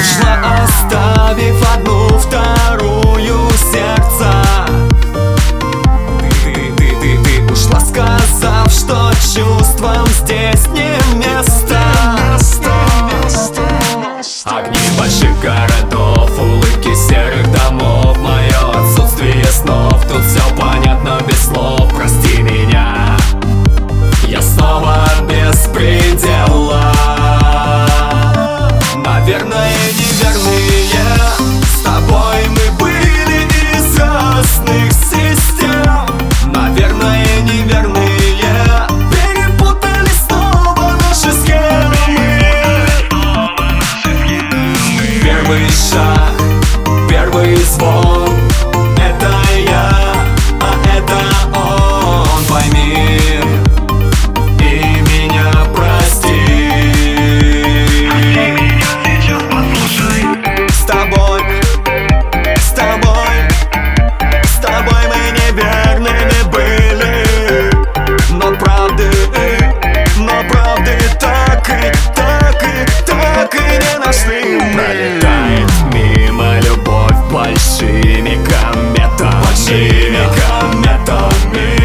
Ушла, оставив одну, вторую сердца. Ты, ты, ты, ты, ты ушла, сказав, что чувством здесь не так и так и не настыли Пролетает мимо любовь большими кометами. Большими кометами.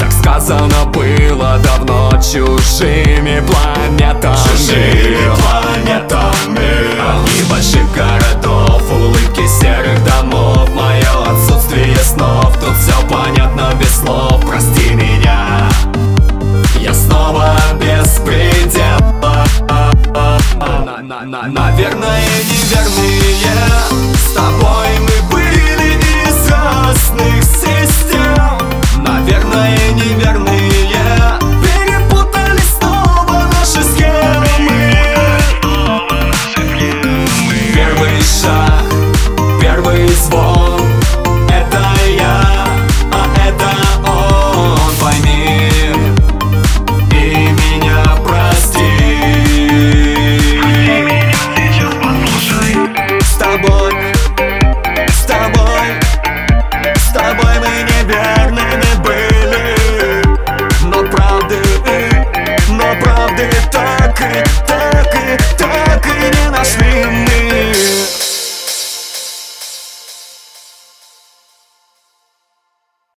Так сказано было давно чужими планетами. наверное неверные. С тобой мы